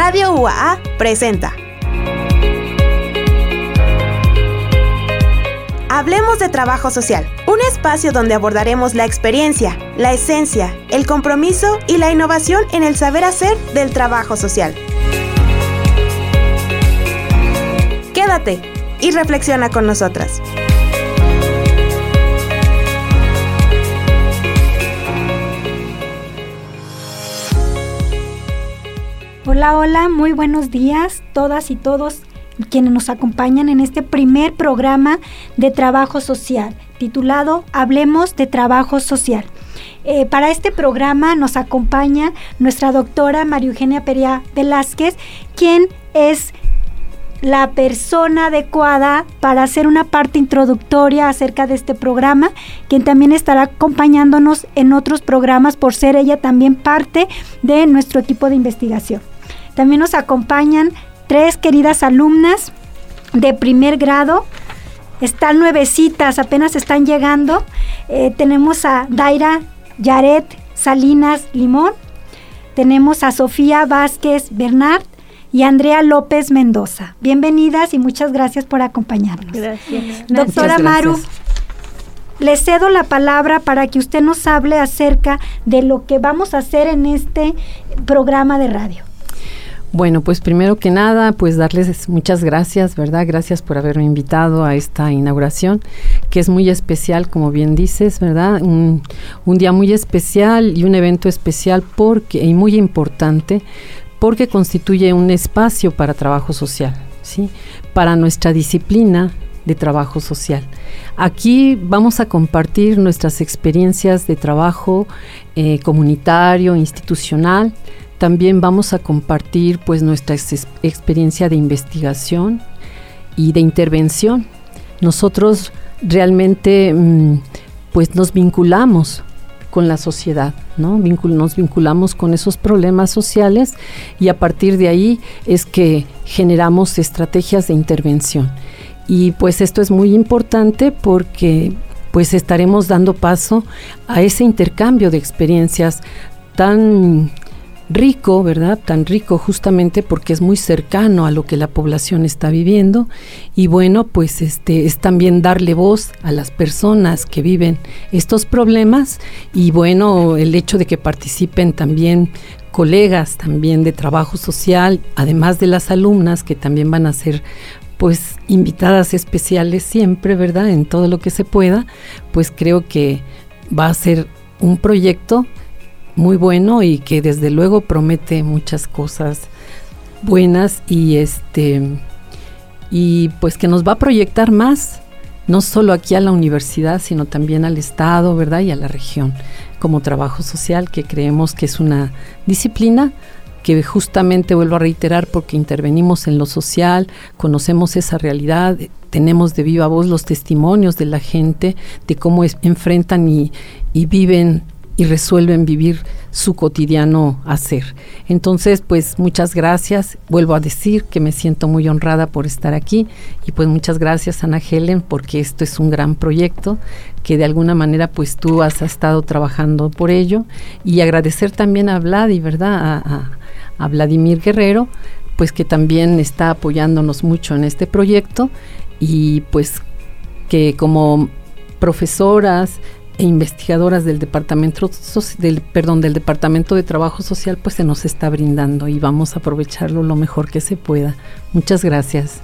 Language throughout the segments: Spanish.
Radio UAA presenta. Hablemos de trabajo social, un espacio donde abordaremos la experiencia, la esencia, el compromiso y la innovación en el saber hacer del trabajo social. Quédate y reflexiona con nosotras. Hola, hola, muy buenos días todas y todos quienes nos acompañan en este primer programa de trabajo social, titulado Hablemos de Trabajo Social. Eh, para este programa nos acompaña nuestra doctora María Eugenia Perea Velázquez, quien es la persona adecuada para hacer una parte introductoria acerca de este programa, quien también estará acompañándonos en otros programas por ser ella también parte de nuestro equipo de investigación. También nos acompañan tres queridas alumnas de primer grado. Están nuevecitas, apenas están llegando. Eh, tenemos a Daira Yaret Salinas Limón. Tenemos a Sofía Vázquez Bernard y Andrea López Mendoza. Bienvenidas y muchas gracias por acompañarnos. Gracias. Doctora Maru, le cedo la palabra para que usted nos hable acerca de lo que vamos a hacer en este programa de radio. Bueno, pues primero que nada, pues darles muchas gracias, ¿verdad? Gracias por haberme invitado a esta inauguración, que es muy especial, como bien dices, ¿verdad? Un, día muy especial y un evento especial porque, y muy importante, porque constituye un espacio para trabajo social, ¿sí? Para nuestra disciplina de trabajo social. Aquí vamos a compartir nuestras experiencias de trabajo eh, comunitario, institucional, también vamos a compartir pues nuestra experiencia de investigación y de intervención. Nosotros realmente mm, pues nos vinculamos con la sociedad, ¿no? nos vinculamos con esos problemas sociales y a partir de ahí es que generamos estrategias de intervención. Y pues esto es muy importante porque pues estaremos dando paso a ese intercambio de experiencias tan rico, ¿verdad? Tan rico justamente porque es muy cercano a lo que la población está viviendo y bueno, pues este es también darle voz a las personas que viven estos problemas y bueno, el hecho de que participen también colegas también de trabajo social, además de las alumnas que también van a ser pues invitadas especiales siempre, ¿verdad? En todo lo que se pueda, pues creo que va a ser un proyecto muy bueno y que desde luego promete muchas cosas buenas y este y pues que nos va a proyectar más no solo aquí a la universidad sino también al estado verdad y a la región como trabajo social que creemos que es una disciplina que justamente vuelvo a reiterar porque intervenimos en lo social, conocemos esa realidad, tenemos de viva voz los testimonios de la gente, de cómo enfrentan y, y viven y resuelven vivir su cotidiano hacer. Entonces, pues muchas gracias. Vuelvo a decir que me siento muy honrada por estar aquí y pues muchas gracias Ana Helen porque esto es un gran proyecto que de alguna manera pues tú has estado trabajando por ello y agradecer también a Vladi, ¿verdad? A, a Vladimir Guerrero, pues que también está apoyándonos mucho en este proyecto y pues que como profesoras, e investigadoras del departamento del perdón del departamento de trabajo social pues se nos está brindando y vamos a aprovecharlo lo mejor que se pueda. Muchas gracias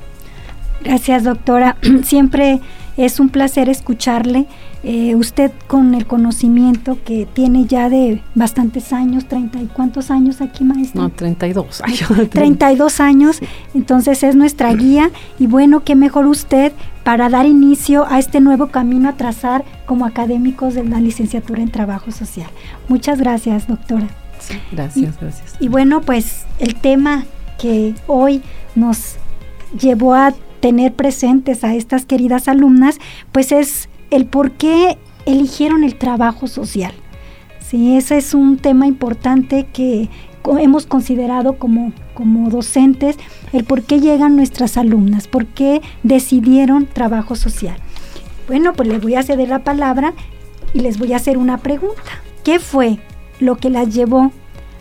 gracias doctora siempre es un placer escucharle. Eh, usted con el conocimiento que tiene ya de bastantes años, treinta y cuántos años aquí, maestra? No, 32 años. 32 años, entonces es nuestra guía y bueno, qué mejor usted para dar inicio a este nuevo camino a trazar como académicos de la licenciatura en Trabajo Social. Muchas gracias, doctora. gracias, gracias. Y bueno, pues el tema que hoy nos llevó a tener presentes a estas queridas alumnas, pues es el por qué eligieron el trabajo social. Sí, ese es un tema importante que hemos considerado como, como docentes, el por qué llegan nuestras alumnas, por qué decidieron trabajo social. Bueno, pues les voy a ceder la palabra y les voy a hacer una pregunta. ¿Qué fue lo que las llevó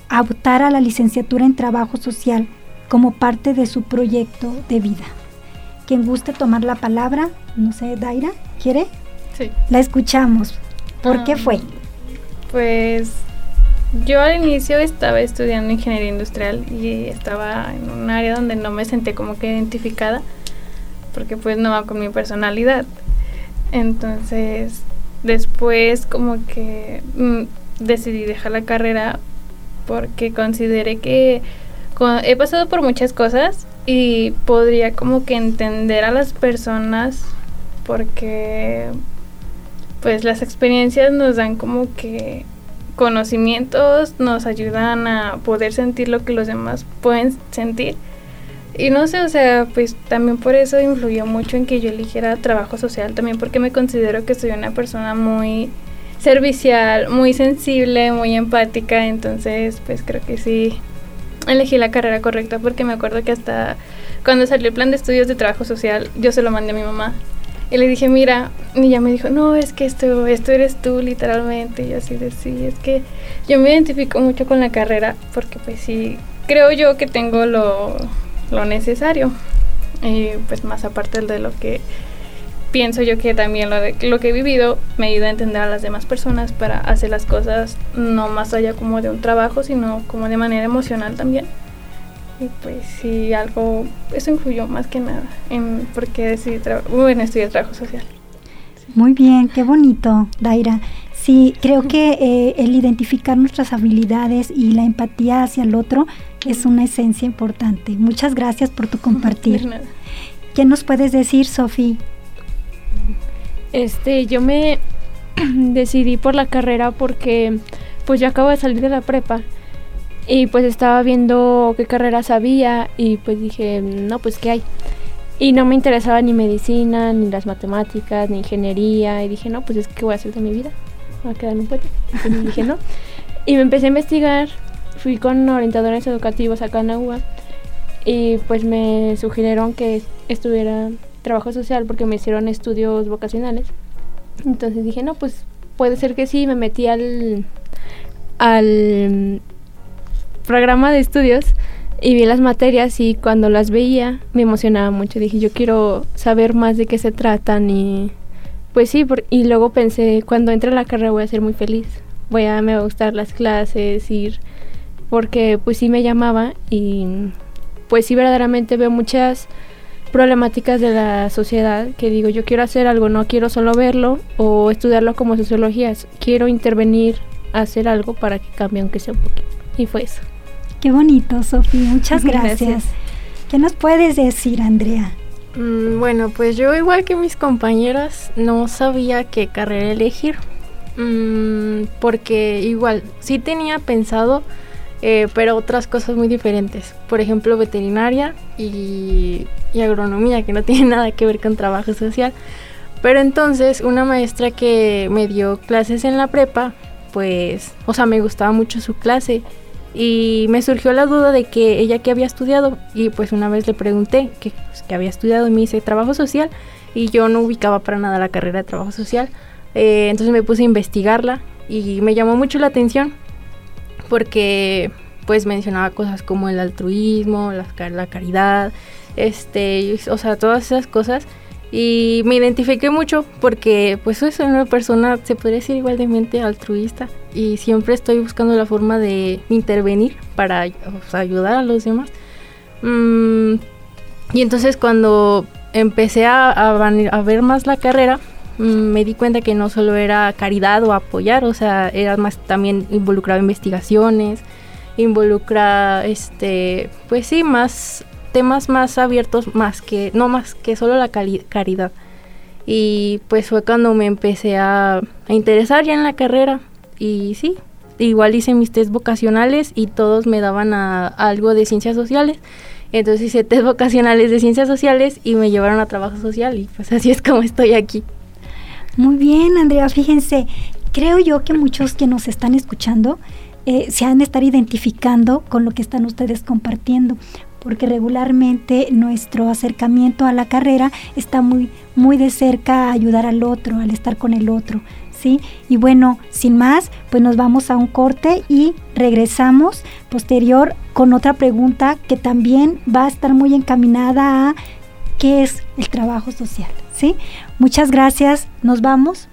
a optar a la licenciatura en trabajo social como parte de su proyecto de vida. Quien guste tomar la palabra, no sé, Daira, ¿quiere? Sí. La escuchamos. ¿Por qué fue? Pues yo al inicio estaba estudiando ingeniería industrial y estaba en un área donde no me sentí como que identificada porque pues no va con mi personalidad. Entonces después como que mm, decidí dejar la carrera porque consideré que he pasado por muchas cosas y podría como que entender a las personas porque pues las experiencias nos dan como que conocimientos, nos ayudan a poder sentir lo que los demás pueden sentir. Y no sé, o sea, pues también por eso influyó mucho en que yo eligiera trabajo social, también porque me considero que soy una persona muy servicial, muy sensible, muy empática, entonces pues creo que sí elegí la carrera correcta porque me acuerdo que hasta cuando salió el plan de estudios de trabajo social, yo se lo mandé a mi mamá. Y le dije, mira, y ella me dijo, no, es que esto, esto eres tú literalmente. Y así de, sí, es que yo me identifico mucho con la carrera porque pues sí, creo yo que tengo lo, lo necesario. Y pues más aparte de lo que pienso yo que también lo, de, lo que he vivido me ayuda a entender a las demás personas para hacer las cosas no más allá como de un trabajo, sino como de manera emocional también. Y pues sí, algo, eso influyó más que nada en por qué decidí bueno, estudiar trabajo social. Muy bien, qué bonito, Daira. Sí, creo que eh, el identificar nuestras habilidades y la empatía hacia el otro es una esencia importante. Muchas gracias por tu compartir. ¿Qué nos puedes decir, Sofía? Este, yo me decidí por la carrera porque pues yo acabo de salir de la prepa y pues estaba viendo qué carreras había y pues dije, no, pues qué hay. Y no me interesaba ni medicina, ni las matemáticas, ni ingeniería. Y dije, no, pues es que voy a hacer de mi vida. Voy a quedar en un puente. Y dije, no. Y me empecé a investigar. Fui con orientadores educativos acá en UA. Y pues me sugirieron que estuviera trabajo social porque me hicieron estudios vocacionales. Entonces dije, no, pues puede ser que sí. Me metí al, al programa de estudios y vi las materias y cuando las veía me emocionaba mucho. Dije, yo quiero saber más de qué se tratan y pues sí, y luego pensé, cuando entre a la carrera voy a ser muy feliz. Voy a, me va a gustar las clases, ir, porque pues sí me llamaba y pues sí verdaderamente veo muchas problemáticas de la sociedad que digo, yo quiero hacer algo, no quiero solo verlo o estudiarlo como sociología, quiero intervenir, hacer algo para que cambie aunque sea un poquito. Y fue eso. Qué bonito, Sofía. Muchas gracias. ¿Qué nos puedes decir, Andrea? Mm, bueno, pues yo igual que mis compañeras no sabía qué carrera elegir. Mm, porque igual sí tenía pensado, eh, pero otras cosas muy diferentes. Por ejemplo, veterinaria y, y agronomía, que no tiene nada que ver con trabajo social. Pero entonces una maestra que me dio clases en la prepa, pues, o sea, me gustaba mucho su clase y me surgió la duda de que ella que había estudiado y pues una vez le pregunté que, pues, había estudiado y me dice trabajo social y yo no ubicaba para nada la carrera de trabajo social. Eh, entonces me puse a investigarla y me llamó mucho la atención porque pues mencionaba cosas como el altruismo, la, la caridad, este, o sea, todas esas cosas y me identifiqué mucho porque pues soy una persona, se podría decir igualmente altruista y siempre estoy buscando la forma de intervenir para ayudar a los demás. Mm, y entonces cuando empecé a, a, ver más la carrera, me di cuenta que no solo era caridad o apoyar, o sea, era más también involucrado investigaciones, involucra, este, pues sí, más temas más abiertos, más que, no más que solo la caridad. Y pues fue cuando me empecé a, interesar ya en la carrera. Y sí, igual hice mis test vocacionales y todos me daban a, algo de ciencias sociales. Entonces hice test vocacionales de ciencias sociales y me llevaron a trabajo social y pues así es como estoy aquí. Muy bien, Andrea, fíjense, creo yo que muchos que nos están escuchando eh, se han de estar identificando con lo que están ustedes compartiendo, porque regularmente nuestro acercamiento a la carrera está muy, muy de cerca a ayudar al otro, al estar con el otro. ¿Sí? Y bueno, sin más, pues nos vamos a un corte y regresamos posterior con otra pregunta que también va a estar muy encaminada a qué es el trabajo social. Muchas gracias, nos vamos.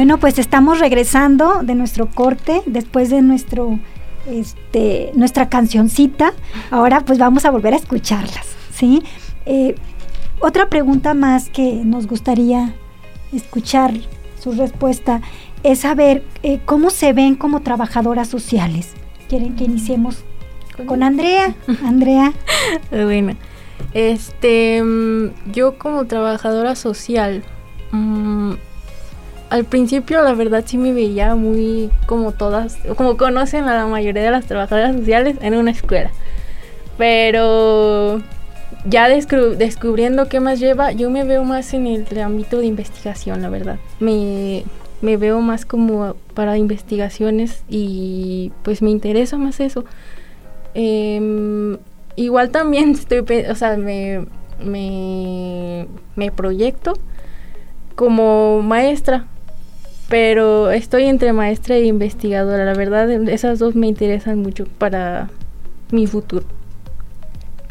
Bueno, pues estamos regresando de nuestro corte después de nuestro este, nuestra cancioncita. Ahora pues vamos a volver a escucharlas, ¿sí? Eh, otra pregunta más que nos gustaría escuchar su respuesta es saber eh, cómo se ven como trabajadoras sociales. ¿Quieren que iniciemos con Andrea? Andrea. bueno, este, mm, yo como trabajadora social, mm, al principio la verdad sí me veía muy como todas, como conocen a la mayoría de las trabajadoras sociales en una escuela. Pero ya descubriendo qué más lleva, yo me veo más en el ámbito de investigación, la verdad. Me, me veo más como para investigaciones y pues me interesa más eso. Em, igual también estoy, o sea, me, me, me proyecto como maestra, pero estoy entre maestra e investigadora. La verdad, esas dos me interesan mucho para mi futuro.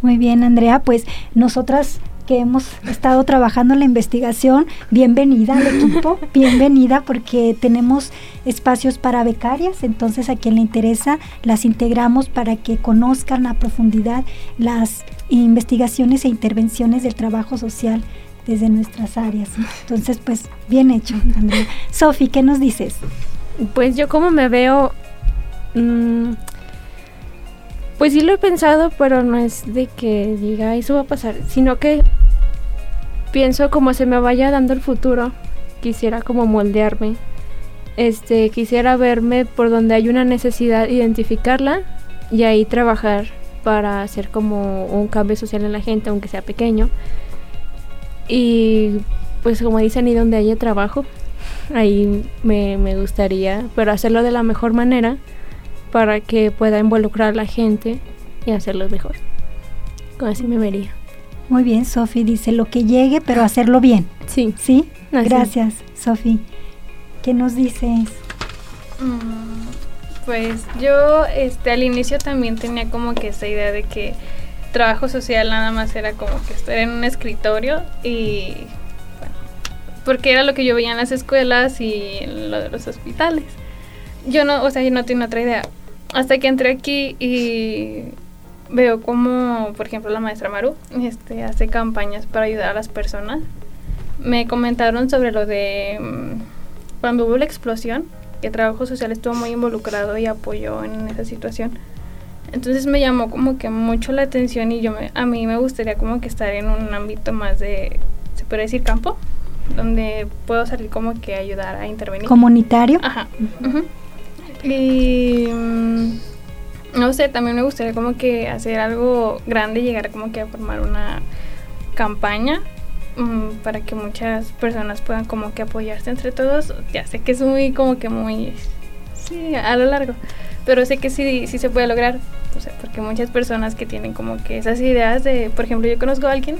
Muy bien, Andrea, pues nosotras que hemos estado trabajando en la investigación, bienvenida al equipo, bienvenida porque tenemos espacios para becarias, entonces a quien le interesa las integramos para que conozcan a profundidad las investigaciones e intervenciones del trabajo social desde nuestras áreas. Entonces, pues bien hecho, Andrea. Sofi, ¿qué nos dices? Pues yo como me veo... Mmm, pues sí lo he pensado, pero no es de que diga eso va a pasar, sino que pienso como se me vaya dando el futuro, quisiera como moldearme. Este, quisiera verme por donde hay una necesidad, identificarla y ahí trabajar para hacer como un cambio social en la gente, aunque sea pequeño. Y pues como dicen, y donde haya trabajo, ahí me, me gustaría, pero hacerlo de la mejor manera para que pueda involucrar a la gente y hacerlo mejor. Así me vería. Muy bien, Sofi dice lo que llegue, pero hacerlo bien. Sí. ¿Sí? Gracias, Sofi. ¿Qué nos dices? Mm, pues yo este, al inicio también tenía como que esa idea de que trabajo social nada más era como que estar en un escritorio y bueno, porque era lo que yo veía en las escuelas y lo de los hospitales. Yo no, o sea, yo no tenía otra idea hasta que entré aquí y veo como, por ejemplo, la maestra Maru este, hace campañas para ayudar a las personas. Me comentaron sobre lo de mm, cuando hubo la explosión, que Trabajo Social estuvo muy involucrado y apoyó en esa situación. Entonces me llamó como que mucho la atención y yo a mí me gustaría como que estar en un ámbito más de, se puede decir, campo, donde puedo salir como que ayudar a intervenir. ¿Comunitario? Ajá. Y mm, no sé, también me gustaría como que hacer algo grande, llegar como que a formar una campaña mm, para que muchas personas puedan como que apoyarse entre todos. Ya sé que es muy como que muy sí, a lo largo, pero sé que sí, sí se puede lograr, o sea, porque muchas personas que tienen como que esas ideas de, por ejemplo, yo conozco a alguien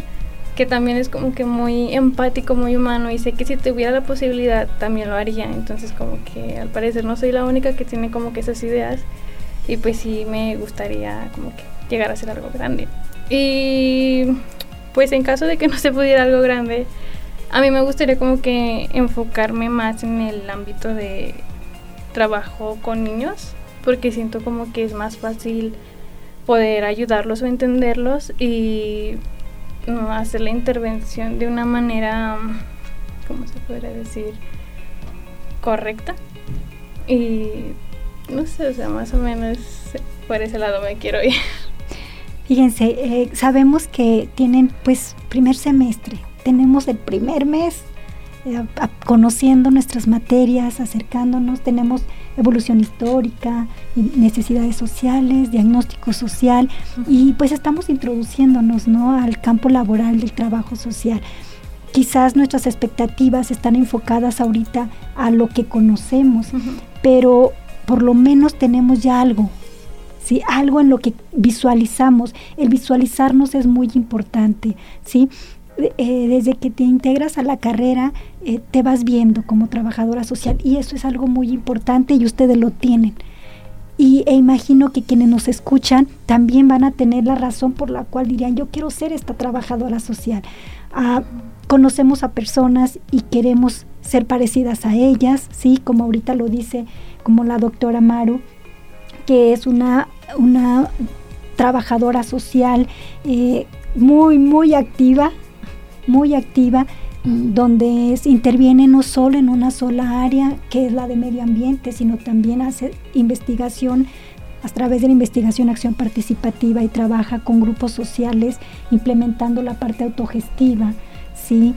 que también es como que muy empático, muy humano y sé que si tuviera la posibilidad también lo haría. Entonces como que al parecer no soy la única que tiene como que esas ideas y pues sí me gustaría como que llegar a ser algo grande. Y pues en caso de que no se pudiera algo grande, a mí me gustaría como que enfocarme más en el ámbito de trabajo con niños porque siento como que es más fácil poder ayudarlos o entenderlos y hacer la intervención de una manera, ¿cómo se podría decir? Correcta. Y no sé, o sea, más o menos por ese lado me quiero ir. Fíjense, eh, sabemos que tienen pues primer semestre, tenemos el primer mes eh, conociendo nuestras materias, acercándonos, tenemos evolución histórica, necesidades sociales, diagnóstico social y pues estamos introduciéndonos ¿no? al campo laboral del trabajo social. Quizás nuestras expectativas están enfocadas ahorita a lo que conocemos, pero por lo menos tenemos ya algo, ¿sí? algo en lo que visualizamos. El visualizarnos es muy importante. ¿sí? Eh, desde que te integras a la carrera, eh, te vas viendo como trabajadora social y eso es algo muy importante y ustedes lo tienen. Y e imagino que quienes nos escuchan también van a tener la razón por la cual dirían, yo quiero ser esta trabajadora social. Ah, conocemos a personas y queremos ser parecidas a ellas, ¿sí? Como ahorita lo dice, como la doctora Maru, que es una, una trabajadora social eh, muy, muy activa, muy activa donde interviene no solo en una sola área, que es la de medio ambiente, sino también hace investigación a través de la investigación acción participativa y trabaja con grupos sociales implementando la parte autogestiva, ¿sí?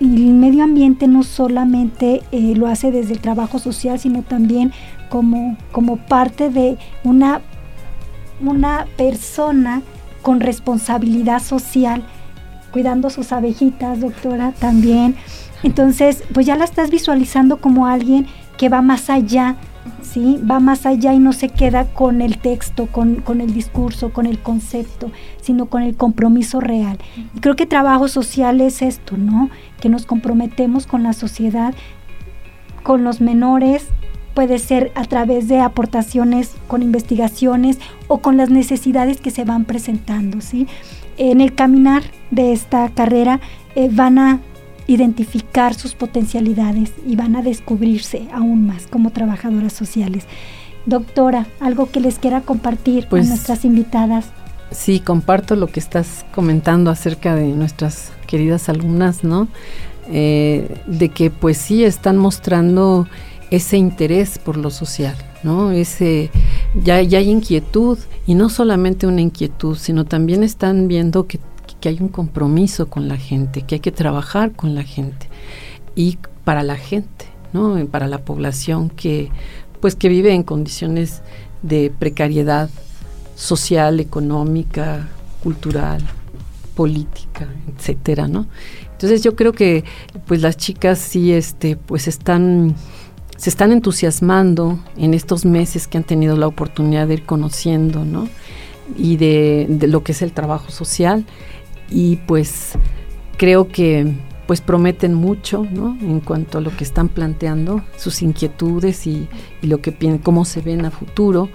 El medio ambiente no solamente eh, lo hace desde el trabajo social, sino también como, como parte de una, una persona con responsabilidad social, cuidando sus abejitas, doctora, también. Entonces, pues ya la estás visualizando como alguien que va más allá ¿sí? Va más allá y no se queda con el texto, con, el discurso, con el concepto, sino con el compromiso real. Y creo que trabajo social es esto, ¿no? Que nos comprometemos con la sociedad, con los menores, puede ser a través de aportaciones con investigaciones o con las necesidades que se van presentando, ¿sí? En el caminar de esta carrera eh, van a identificar sus potencialidades y van a descubrirse aún más como trabajadoras sociales. Doctora, algo que les quiera compartir con pues, nuestras invitadas. Sí, comparto lo que estás comentando acerca de nuestras queridas alumnas, ¿no? Eh, de que pues sí están mostrando ese interés por lo social, ¿no? Ese, ya, ya hay inquietud y no solamente una inquietud, sino también están viendo que que hay un compromiso con la gente, que hay que trabajar con la gente y para la gente, ¿no? Para la población que pues que vive en condiciones de precariedad social, económica, cultural, política, etcétera, ¿no? Entonces yo creo que pues las chicas sí este pues están se están entusiasmando en estos meses que han tenido la oportunidad de ir conociendo, ¿no? Y de, de lo que es el trabajo social y pues creo que pues prometen mucho ¿no? en cuanto a lo que están planteando, sus inquietudes y, lo que cómo se ven a futuro.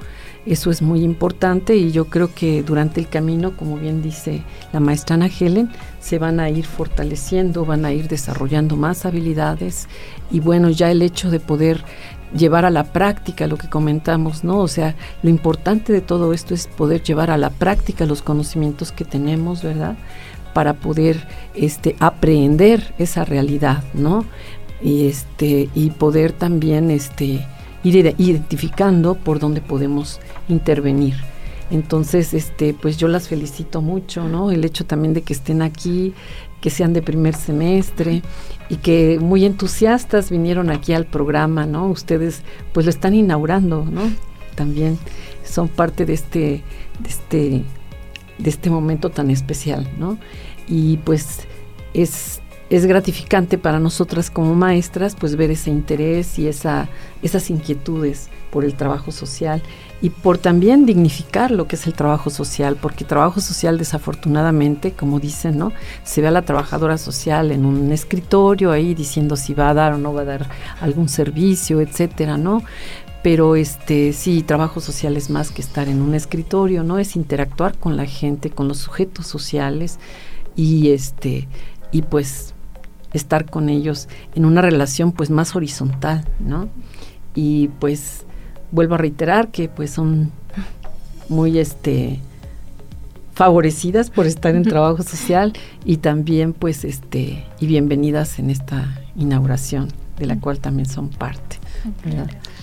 Eso es muy importante y yo creo que durante el camino, como bien dice la maestra Ana Helen, se van a ir fortaleciendo, van a ir desarrollando más habilidades y bueno, ya el hecho de poder llevar a la práctica lo que comentamos, ¿no? O sea, lo importante de todo esto es poder llevar a la práctica los conocimientos que tenemos, ¿verdad? Para poder este aprender esa realidad, ¿no? Y este y poder también este ir identificando por dónde podemos intervenir. Entonces, este, pues yo las felicito mucho, ¿no? El hecho también de que estén aquí, que sean de primer semestre y que muy entusiastas vinieron aquí al programa, ¿no? Ustedes pues lo están inaugurando, ¿no? También son parte de este, de este, de este momento tan especial, ¿no? Y pues es es gratificante para nosotras como maestras pues ver ese interés y esa, esas inquietudes por el trabajo social y por también dignificar lo que es el trabajo social, porque trabajo social desafortunadamente, como dicen, ¿no? Se ve a la trabajadora social en un escritorio ahí diciendo si va a dar o no va a dar algún servicio, etcétera, ¿no? Pero este sí, trabajo social es más que estar en un escritorio, ¿no? Es interactuar con la gente, con los sujetos sociales y este y pues estar con ellos en una relación pues más horizontal, ¿no? Y pues vuelvo a reiterar que pues son muy este favorecidas por estar en trabajo social y también pues este y bienvenidas en esta inauguración de la cual también son parte.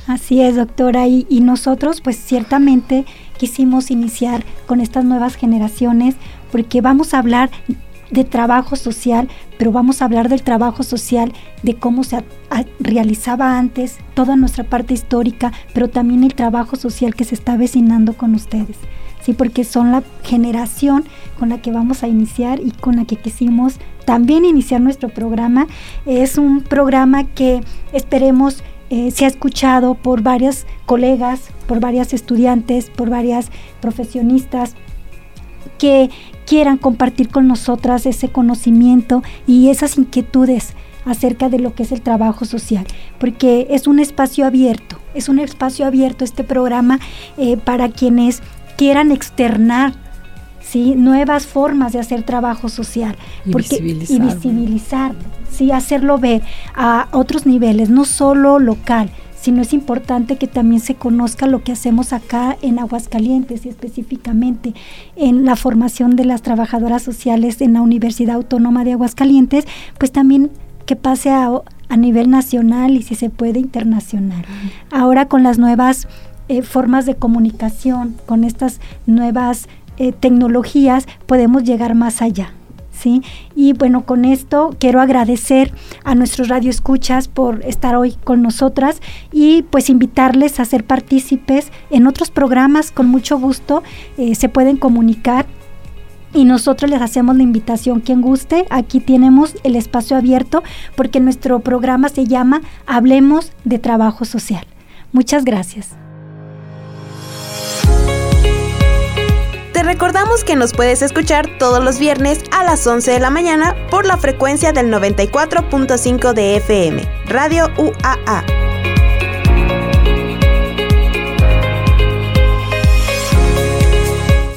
Así es, doctora, y, y, nosotros pues ciertamente quisimos iniciar con estas nuevas generaciones porque vamos a hablar de trabajo social, pero vamos a hablar del trabajo social, de cómo se realizaba antes, toda nuestra parte histórica, pero también el trabajo social que se está vecinando con ustedes. Sí, porque son la generación con la que vamos a iniciar y con la que quisimos también iniciar nuestro programa. Es un programa que esperemos eh, se ha escuchado por varias colegas, por varias estudiantes, por varias profesionistas que quieran compartir con nosotras ese conocimiento y esas inquietudes acerca de lo que es el trabajo social, porque es un espacio abierto, es un espacio abierto este programa eh, para quienes quieran externar ¿sí? nuevas formas de hacer trabajo social y porque, visibilizar, y visibilizar ¿sí? hacerlo ver a otros niveles, no solo local, sino es importante que también se conozca lo que hacemos acá en Aguascalientes y específicamente en la formación de las trabajadoras sociales en la Universidad Autónoma de Aguascalientes, pues también que pase a, a nivel nacional y si se puede internacional. Ahora con las nuevas eh, formas de comunicación, con estas nuevas eh, tecnologías, podemos llegar más allá. ¿Sí? Y bueno, con esto quiero agradecer a nuestros radioescuchas por estar hoy con nosotras y pues invitarles a ser partícipes en otros programas con mucho gusto. Eh, se pueden comunicar y nosotros les hacemos la invitación quien guste. Aquí tenemos el espacio abierto porque nuestro programa se llama Hablemos de Trabajo Social. Muchas gracias. Te recordamos que nos puedes escuchar todos los viernes a las 11 de la mañana por la frecuencia del 94.5 de FM, Radio UAA.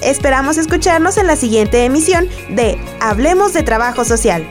Esperamos escucharnos en la siguiente emisión de Hablemos de Trabajo Social.